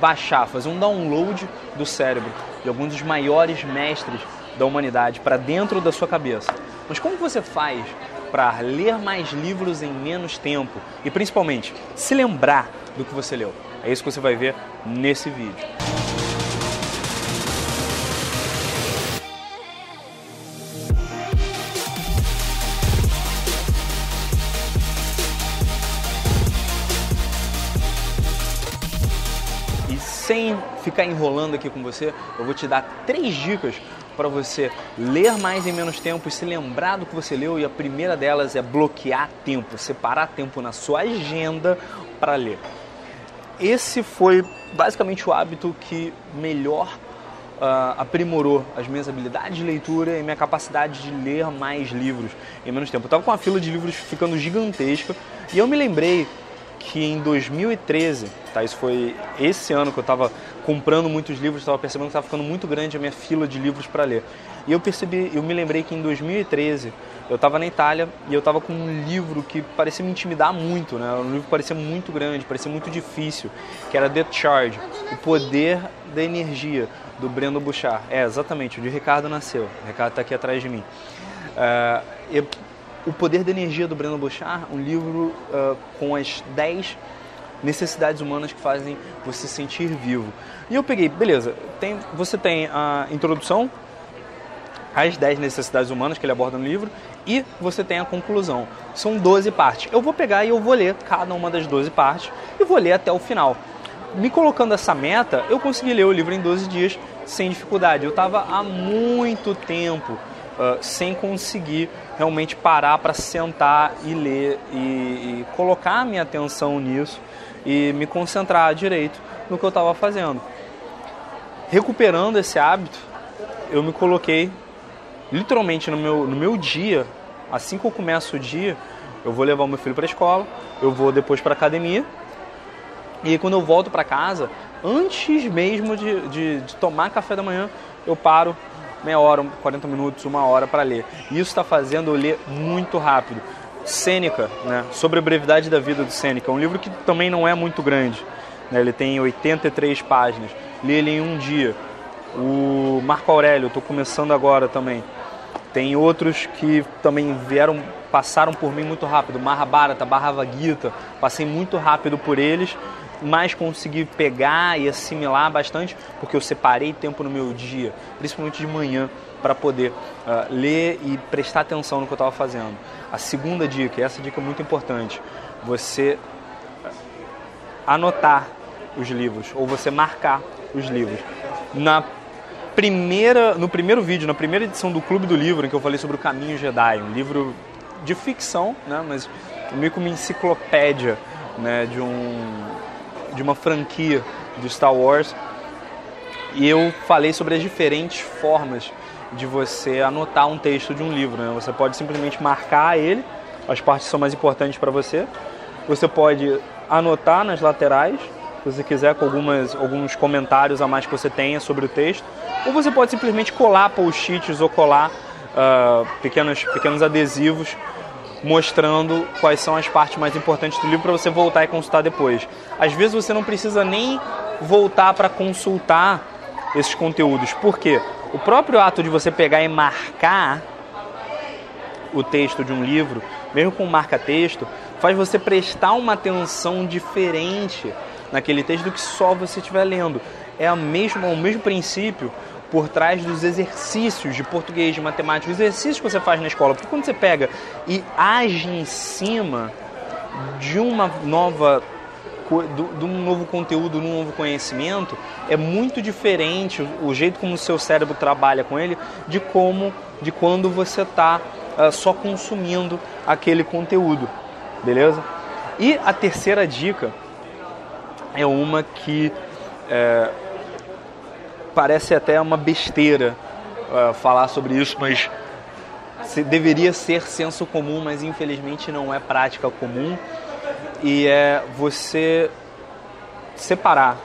baixar, fazer um download do cérebro de alguns dos maiores mestres da humanidade para dentro da sua cabeça. Mas como você faz para ler mais livros em menos tempo e principalmente se lembrar do que você leu? É isso que você vai ver nesse vídeo. Sem ficar enrolando aqui com você, eu vou te dar três dicas para você ler mais em menos tempo e se lembrar do que você leu. E a primeira delas é bloquear tempo, separar tempo na sua agenda para ler. Esse foi basicamente o hábito que melhor uh, aprimorou as minhas habilidades de leitura e minha capacidade de ler mais livros em menos tempo. Eu estava com uma fila de livros ficando gigantesca e eu me lembrei que em 2013, tá, isso foi esse ano que eu estava comprando muitos livros, estava percebendo que estava ficando muito grande a minha fila de livros para ler. E eu percebi, eu me lembrei que em 2013 eu estava na Itália e eu estava com um livro que parecia me intimidar muito, né? Um livro que parecia muito grande, parecia muito difícil, que era The Charge, O Poder da Energia, do Breno Bouchard. É, exatamente, o de Ricardo nasceu. O Ricardo está aqui atrás de mim. Uh, eu, o Poder da Energia do Breno Bouchard, um livro uh, com as 10 necessidades humanas que fazem você se sentir vivo. E eu peguei, beleza, tem, você tem a introdução, as 10 necessidades humanas que ele aborda no livro, e você tem a conclusão. São 12 partes. Eu vou pegar e eu vou ler cada uma das 12 partes e vou ler até o final. Me colocando essa meta, eu consegui ler o livro em 12 dias sem dificuldade. Eu estava há muito tempo uh, sem conseguir realmente parar para sentar e ler e, e colocar minha atenção nisso e me concentrar direito no que eu estava fazendo. Recuperando esse hábito, eu me coloquei literalmente no meu, no meu dia, assim que eu começo o dia, eu vou levar o meu filho para a escola, eu vou depois para a academia, e quando eu volto para casa, antes mesmo de, de, de tomar café da manhã, eu paro meia hora, 40 minutos, uma hora para ler. Isso está fazendo eu ler muito rápido. Sêneca, né, sobre a brevidade da vida do Sêneca, um livro que também não é muito grande. Né, ele tem 83 páginas. Li ele em um dia. O Marco Aurélio, estou começando agora também. Tem outros que também vieram, passaram por mim muito rápido. Mahabharata, Bhagavad Gita, passei muito rápido por eles mais consegui pegar e assimilar bastante, porque eu separei tempo no meu dia, principalmente de manhã, para poder uh, ler e prestar atenção no que eu estava fazendo. A segunda dica, essa dica é muito importante, você anotar os livros ou você marcar os livros. Na primeira, no primeiro vídeo, na primeira edição do Clube do Livro, em que eu falei sobre o Caminho Jedi, um livro de ficção, né, mas meio que uma enciclopédia né, de um de uma franquia do Star Wars e eu falei sobre as diferentes formas de você anotar um texto de um livro. Né? Você pode simplesmente marcar ele, as partes são mais importantes para você. Você pode anotar nas laterais se você quiser, com algumas, alguns comentários a mais que você tenha sobre o texto. Ou você pode simplesmente colar post-its ou colar uh, pequenos, pequenos adesivos mostrando quais são as partes mais importantes do livro para você voltar e consultar depois. Às vezes você não precisa nem voltar para consultar esses conteúdos. Por quê? O próprio ato de você pegar e marcar o texto de um livro, mesmo com marca-texto, faz você prestar uma atenção diferente naquele texto do que só você estiver lendo. É a mesma, o mesmo princípio por trás dos exercícios de português, de matemática, os exercícios que você faz na escola. Porque quando você pega e age em cima de uma nova de um novo conteúdo, de um novo conhecimento, é muito diferente o jeito como o seu cérebro trabalha com ele de como de quando você está uh, ah, só consumindo aquele conteúdo, beleza? E a terceira dica é uma que é, parece até uma besteira uh, falar sobre isso, mas deveria ser senso comum, mas infelizmente não é prática comum. E é você separar.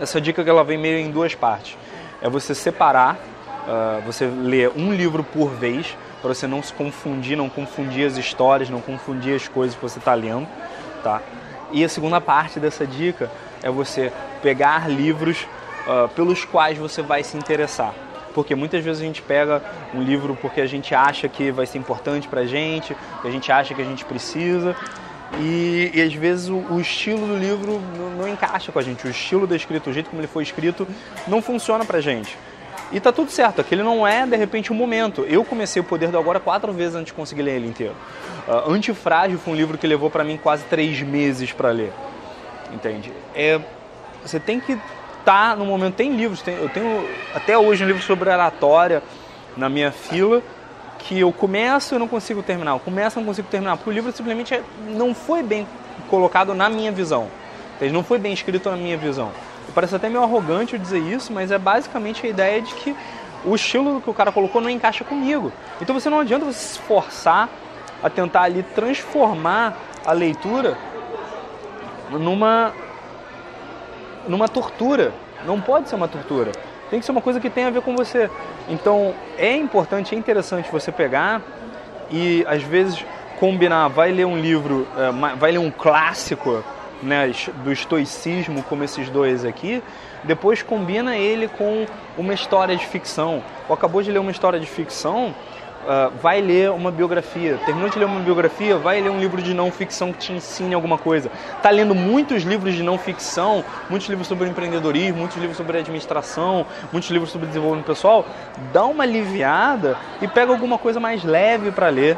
Essa dica que ela vem meio em duas partes. É você separar, uh, você ler um livro por vez, para você não se confundir, não confundir as histórias, não confundir as coisas que você está lendo, tá? E a segunda parte dessa dica é você pegar livros uh, pelos quais você vai se interessar. Porque muitas vezes a gente pega um livro porque a gente acha que vai ser importante para a gente, que a gente acha que a gente precisa, e, e às vezes o, o, estilo do livro não, não, encaixa com a gente, o estilo da escrita, o jeito como ele foi escrito, não funciona para a gente. E tá tudo certo, aquele não é de repente o um momento. Eu comecei o Poder do Agora quatro vezes antes de conseguir ler ele inteiro. Uh, Antifrágil foi um livro que levou para mim quase três meses para ler. Entende? É, você tem que tá no momento. Tem livros, tem, eu tenho até hoje um livro sobre oratória na minha fila que eu começo e não consigo terminar. Eu começo e não consigo terminar, porque o livro simplesmente é, não foi bem colocado na minha visão. Ele não foi bem escrito na minha visão. Parece até meio arrogante eu dizer isso, mas é basicamente a ideia de que o estilo que o cara colocou não encaixa comigo. Então você não adianta você se esforçar a tentar ali transformar a leitura numa numa tortura. Não pode ser uma tortura. Tem que ser uma coisa que tem a ver com você. Então é importante, é interessante você pegar e às vezes combinar, vai ler um livro, é, vai ler um clássico né, do estoicismo, como esses dois aqui, depois combina ele com uma história de ficção. Ou acabou de ler uma história de ficção, uh, vai ler uma biografia. Terminou de ler uma biografia, vai ler um livro de não ficção que te ensine alguma coisa. Está lendo muitos livros de não ficção, muitos livros sobre empreendedorismo, muitos livros sobre administração, muitos livros sobre desenvolvimento pessoal. Dá uma aliviada e pega alguma coisa mais leve para ler.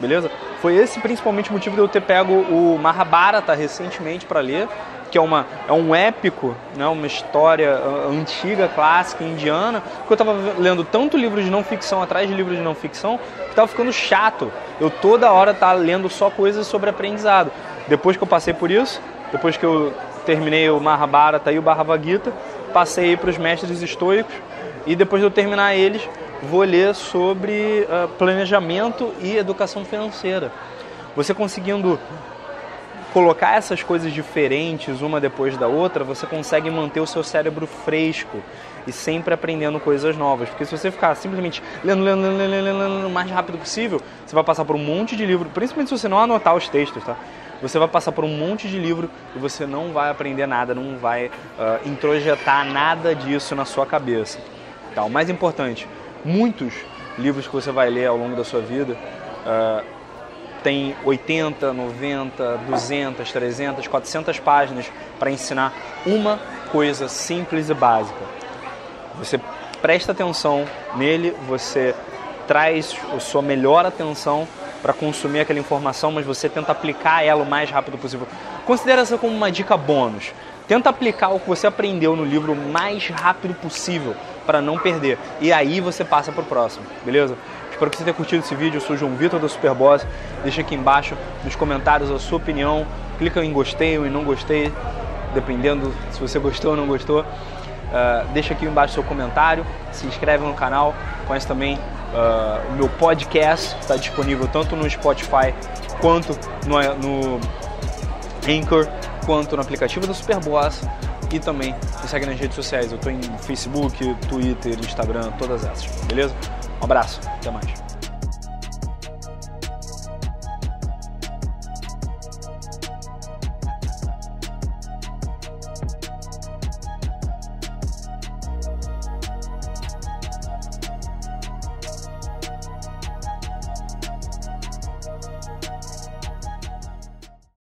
Beleza? Foi esse principalmente o motivo de eu ter pego o Mahabharata recentemente para ler que é, uma, é um épico, né, uma história antiga, clássica, indiana, que eu estava lendo tanto livro de não ficção atrás de livro de não ficção, que estava ficando chato. Eu toda hora estava tá lendo só coisas sobre aprendizado. Depois que eu passei por isso, depois que eu terminei o Mahabharata e o Bhagavad passei para os mestres estoicos e depois de eu terminar eles, vou ler sobre uh, planejamento e educação financeira. Você conseguindo colocar essas coisas diferentes uma depois da outra, você consegue manter o seu cérebro fresco e sempre aprendendo coisas novas. Porque se você ficar simplesmente lendo, lendo, lendo, lendo, lendo o mais rápido possível, você vai passar por um monte de livro, principalmente se você não anotar os textos, tá? Você vai passar por um monte de livro e você não vai aprender nada, não vai uh, introjetar nada disso na sua cabeça. Tá? O mais importante, muitos livros que você vai ler ao longo da sua vida uh, tem 80, 90, 200, 300, 400 páginas para ensinar uma coisa simples e básica. Você presta atenção nele, você traz a sua melhor atenção para consumir aquela informação, mas você tenta aplicar ela o mais rápido possível. Considera isso como uma dica bônus. Tenta aplicar o que você aprendeu no livro o mais rápido possível para não perder. E aí você passa para o próximo, beleza? Espero que você tenha curtido esse vídeo. Eu sou o João Vitor da Superboss. Deixa aqui embaixo nos comentários a sua opinião. Clica em gostei ou em não gostei, dependendo se você gostou ou não gostou. Uh, deixa aqui embaixo seu comentário, se inscreve no canal, conhece também uh, o meu podcast, está disponível tanto no Spotify quanto no, no Anchor quanto no aplicativo da Superboss e também me segue nas redes sociais. Eu estou em Facebook, Twitter, Instagram, todas essas. Beleza? Um abraço, até mais.